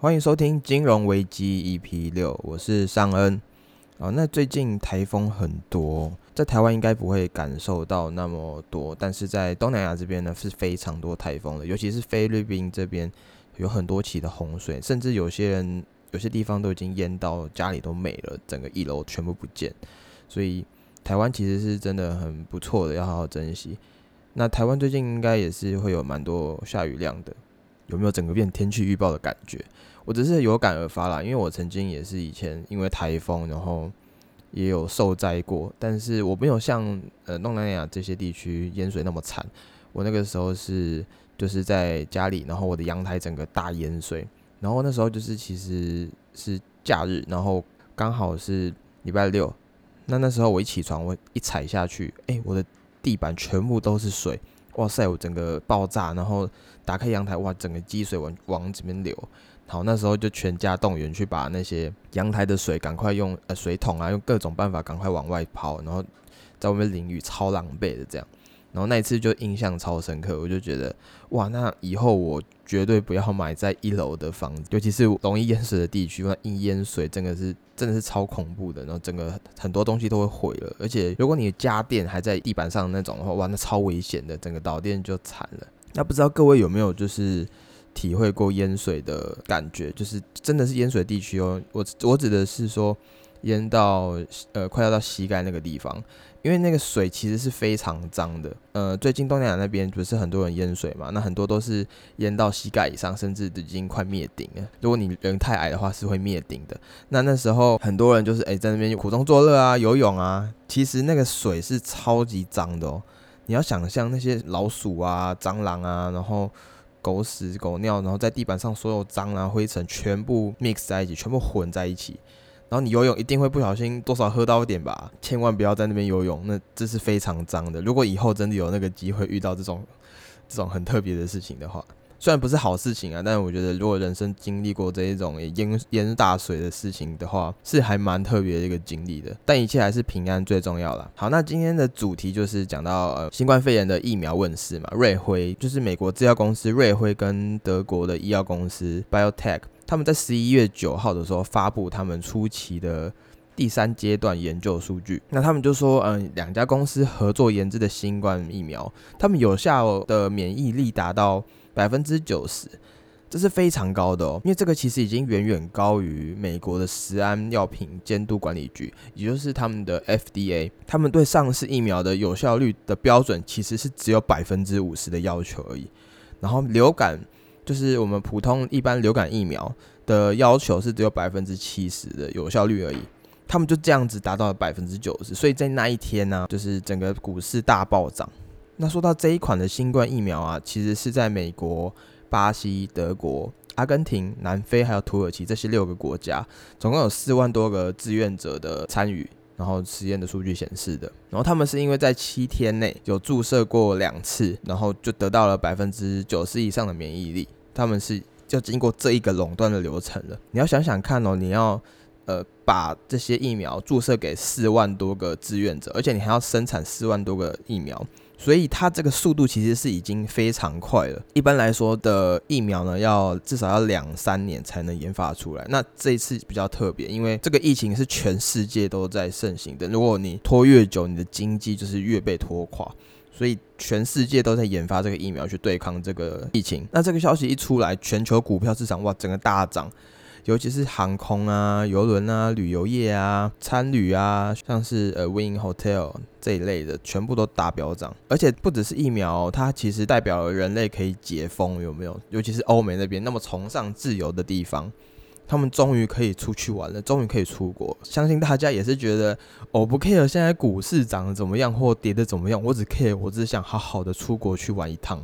欢迎收听金融危机 EP 六，我是尚恩。哦，那最近台风很多，在台湾应该不会感受到那么多，但是在东南亚这边呢是非常多台风的，尤其是菲律宾这边有很多起的洪水，甚至有些人有些地方都已经淹到家里都没了，整个一楼全部不见。所以台湾其实是真的很不错的，要好好珍惜。那台湾最近应该也是会有蛮多下雨量的，有没有整个变天气预报的感觉？我只是有感而发啦，因为我曾经也是以前因为台风，然后也有受灾过，但是我没有像呃东南亚这些地区淹水那么惨。我那个时候是就是在家里，然后我的阳台整个大淹水，然后那时候就是其实是假日，然后刚好是礼拜六，那那时候我一起床，我一踩下去，哎，我的地板全部都是水，哇塞，我整个爆炸，然后打开阳台，哇，整个积水往往这边流。好，那时候就全家动员去把那些阳台的水赶快用呃水桶啊，用各种办法赶快往外抛，然后在外面淋雨，超狼狈的这样。然后那一次就印象超深刻，我就觉得哇，那以后我绝对不要买在一楼的房子，尤其是容易淹水的地区，那一淹水真的是真的是超恐怖的，然后整个很多东西都会毁了。而且如果你的家电还在地板上那种的话，哇，那超危险的，整个导电就惨了。那不知道各位有没有就是？体会过淹水的感觉，就是真的是淹水地区哦。我我指的是说淹到呃快要到膝盖那个地方，因为那个水其实是非常脏的。呃，最近东南亚那边不是很多人淹水嘛？那很多都是淹到膝盖以上，甚至已经快灭顶了。如果你人太矮的话，是会灭顶的。那那时候很多人就是哎在那边苦中作乐啊，游泳啊。其实那个水是超级脏的哦。你要想象那些老鼠啊、蟑螂啊，然后。狗屎、狗尿，然后在地板上所有脏啊、灰尘全部 mix 在一起，全部混在一起。然后你游泳一定会不小心多少喝到一点吧，千万不要在那边游泳，那这是非常脏的。如果以后真的有那个机会遇到这种这种很特别的事情的话。虽然不是好事情啊，但是我觉得如果人生经历过这一种淹淹大水的事情的话，是还蛮特别的一个经历的。但一切还是平安最重要了。好，那今天的主题就是讲到呃新冠肺炎的疫苗问世嘛，瑞辉就是美国制药公司瑞辉跟德国的医药公司 BioTech，他们在十一月九号的时候发布他们初期的第三阶段研究数据。那他们就说，嗯，两家公司合作研制的新冠疫苗，他们有效的免疫力达到。百分之九十，这是非常高的哦，因为这个其实已经远远高于美国的食安药品监督管理局，也就是他们的 FDA，他们对上市疫苗的有效率的标准其实是只有百分之五十的要求而已。然后流感就是我们普通一般流感疫苗的要求是只有百分之七十的有效率而已，他们就这样子达到了百分之九十，所以在那一天呢，就是整个股市大暴涨。那说到这一款的新冠疫苗啊，其实是在美国、巴西、德国、阿根廷、南非还有土耳其这些六个国家，总共有四万多个志愿者的参与，然后实验的数据显示的。然后他们是因为在七天内有注射过两次，然后就得到了百分之九十以上的免疫力。他们是就经过这一个垄断的流程了。你要想想看哦，你要呃把这些疫苗注射给四万多个志愿者，而且你还要生产四万多个疫苗。所以它这个速度其实是已经非常快了。一般来说的疫苗呢，要至少要两三年才能研发出来。那这一次比较特别，因为这个疫情是全世界都在盛行的。如果你拖越久，你的经济就是越被拖垮。所以全世界都在研发这个疫苗去对抗这个疫情。那这个消息一出来，全球股票市场哇，整个大涨。尤其是航空啊、游轮啊、旅游业啊、餐旅啊，像是呃 Win Hotel 这一类的，全部都大飙涨。而且不只是疫苗，它其实代表了人类可以解封，有没有？尤其是欧美那边那么崇尚自由的地方，他们终于可以出去玩了，终于可以出国。相信大家也是觉得，我不 care 现在股市涨得怎么样或跌得怎么样，我只 care 我只想好好的出国去玩一趟，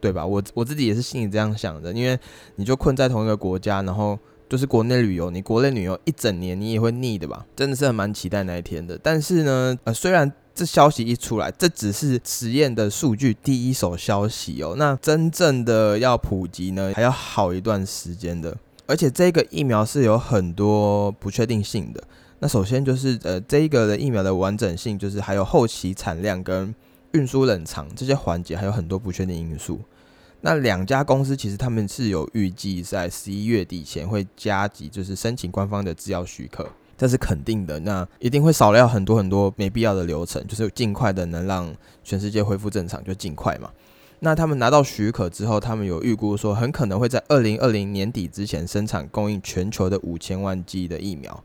对吧？我我自己也是心里这样想的，因为你就困在同一个国家，然后。就是国内旅游，你国内旅游一整年，你也会腻的吧？真的是蛮期待那一天的。但是呢，呃，虽然这消息一出来，这只是实验的数据第一手消息哦。那真正的要普及呢，还要好一段时间的。而且这个疫苗是有很多不确定性的。那首先就是呃，这一个的疫苗的完整性，就是还有后期产量跟运输冷藏这些环节，还有很多不确定因素。那两家公司其实他们是有预计在十一月底前会加急，就是申请官方的制药许可，这是肯定的。那一定会少掉很多很多没必要的流程，就是尽快的能让全世界恢复正常，就尽快嘛。那他们拿到许可之后，他们有预估说，很可能会在二零二零年底之前生产供应全球的五千万剂的疫苗，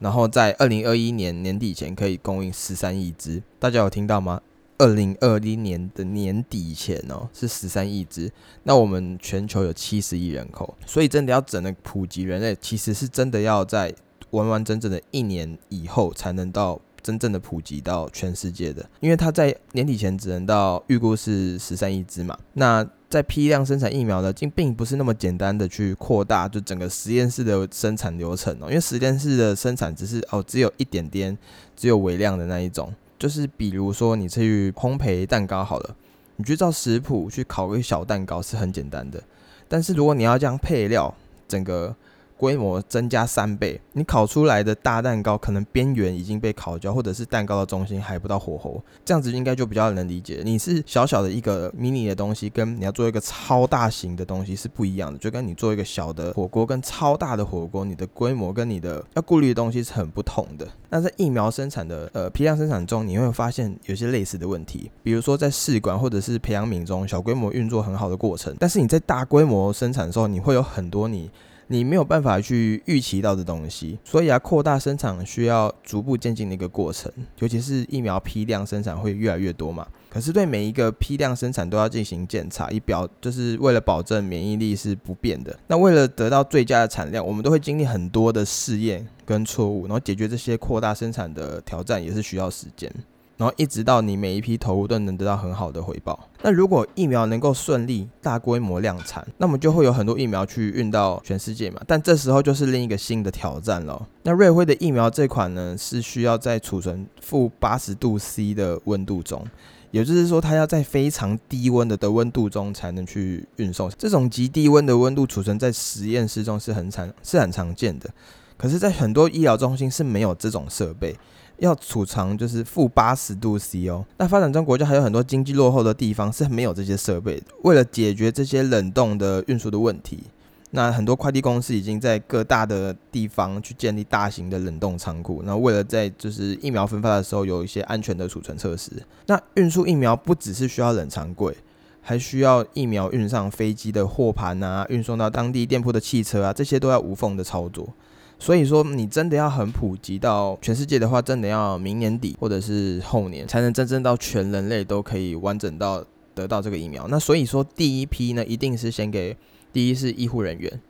然后在二零二一年年底前可以供应十三亿支。大家有听到吗？二零二一年的年底前哦，是十三亿支。那我们全球有七十亿人口，所以真的要整个普及人类，其实是真的要在完完整整的一年以后才能到。真正的普及到全世界的，因为它在年底前只能到预估是十三亿只嘛。那在批量生产疫苗的，并并不是那么简单的去扩大就整个实验室的生产流程哦。因为实验室的生产只是哦，只有一点点，只有微量的那一种。就是比如说你去烘焙蛋糕好了，你去照食谱去烤个小蛋糕是很简单的，但是如果你要这样配料整个。规模增加三倍，你烤出来的大蛋糕可能边缘已经被烤焦，或者是蛋糕的中心还不到火候，这样子应该就比较能理解。你是小小的一个迷你的东西，跟你要做一个超大型的东西是不一样的。就跟你做一个小的火锅跟超大的火锅，你的规模跟你的要顾虑的东西是很不同的。那在疫苗生产的呃批量生产中，你会发现有些类似的问题，比如说在试管或者是培养皿中小规模运作很好的过程，但是你在大规模生产的时候，你会有很多你。你没有办法去预期到的东西，所以啊，扩大生产需要逐步渐进的一个过程，尤其是疫苗批量生产会越来越多嘛。可是对每一个批量生产都要进行检查，以表就是为了保证免疫力是不变的。那为了得到最佳的产量，我们都会经历很多的试验跟错误，然后解决这些扩大生产的挑战也是需要时间。然后一直到你每一批投入都能得到很好的回报。那如果疫苗能够顺利大规模量产，那么就会有很多疫苗去运到全世界嘛。但这时候就是另一个新的挑战了。那瑞辉的疫苗这款呢，是需要在储存负八十度 C 的温度中，也就是说它要在非常低温的的温度中才能去运送。这种极低温的温度储存在实验室中是很常是很常见的，可是，在很多医疗中心是没有这种设备。要储藏就是负八十度 C 哦，那发展中国家还有很多经济落后的地方是没有这些设备的。为了解决这些冷冻的运输的问题，那很多快递公司已经在各大的地方去建立大型的冷冻仓库。那为了在就是疫苗分发的时候有一些安全的储存设施，那运输疫苗不只是需要冷藏柜，还需要疫苗运上飞机的货盘啊，运送到当地店铺的汽车啊，这些都要无缝的操作。所以说，你真的要很普及到全世界的话，真的要明年底或者是后年，才能真正到全人类都可以完整到得到这个疫苗。那所以说，第一批呢，一定是先给第一是医护人员，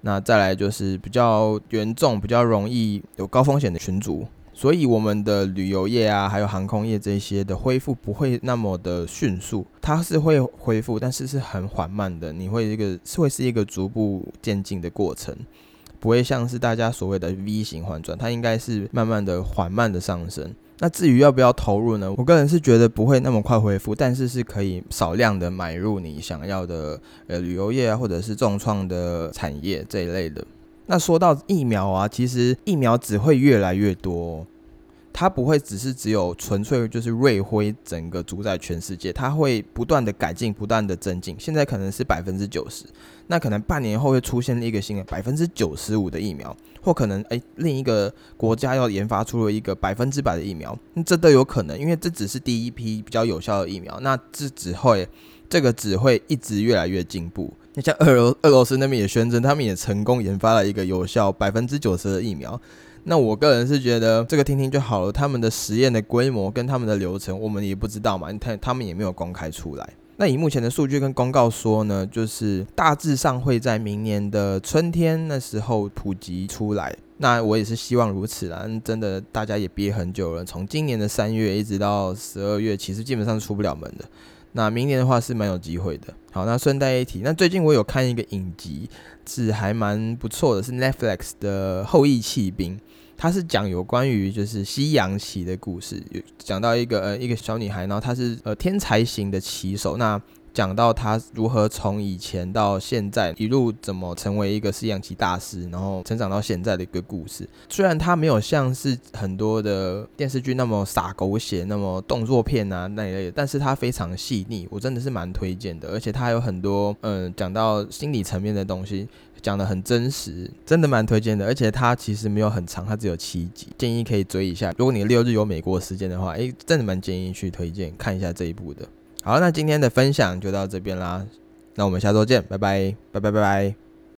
那再来就是比较严重、比较容易有高风险的群组。所以我们的旅游业啊，还有航空业这些的恢复不会那么的迅速，它是会恢复，但是是很缓慢的。你会一个是会是一个逐步渐进的过程。不会像是大家所谓的 V 型反转，它应该是慢慢的、缓慢的上升。那至于要不要投入呢？我个人是觉得不会那么快恢复，但是是可以少量的买入你想要的呃旅游业啊，或者是重创的产业这一类的。那说到疫苗啊，其实疫苗只会越来越多。它不会只是只有纯粹就是瑞辉整个主宰全世界，它会不断的改进，不断的增进。现在可能是百分之九十，那可能半年后会出现一个新的百分之九十五的疫苗，或可能诶另一个国家要研发出了一个百分之百的疫苗，这都有可能，因为这只是第一批比较有效的疫苗，那这只会这个只会一直越来越进步。那像俄罗俄罗斯那边也宣称，他们也成功研发了一个有效百分之九十的疫苗。那我个人是觉得这个听听就好了，他们的实验的规模跟他们的流程，我们也不知道嘛，他他们也没有公开出来。那以目前的数据跟公告说呢，就是大致上会在明年的春天那时候普及出来。那我也是希望如此啦，真的大家也憋很久了，从今年的三月一直到十二月，其实基本上出不了门的。那明年的话是蛮有机会的。好，那顺带一提，那最近我有看一个影集，是还蛮不错的，是 Netflix 的《后羿弃兵》。他是讲有关于就是西洋棋的故事，有讲到一个呃一个小女孩，然后她是呃天才型的棋手，那讲到他如何从以前到现在一路怎么成为一个西洋棋大师，然后成长到现在的一个故事。虽然他没有像是很多的电视剧那么洒狗血，那么动作片啊那一类，但是他非常细腻，我真的是蛮推荐的。而且他有很多嗯讲到心理层面的东西。讲的很真实，真的蛮推荐的，而且它其实没有很长，它只有七集，建议可以追一下。如果你六日有美国时间的话，诶，真的蛮建议去推荐看一下这一部的。好，那今天的分享就到这边啦，那我们下周见，拜拜，拜拜拜拜。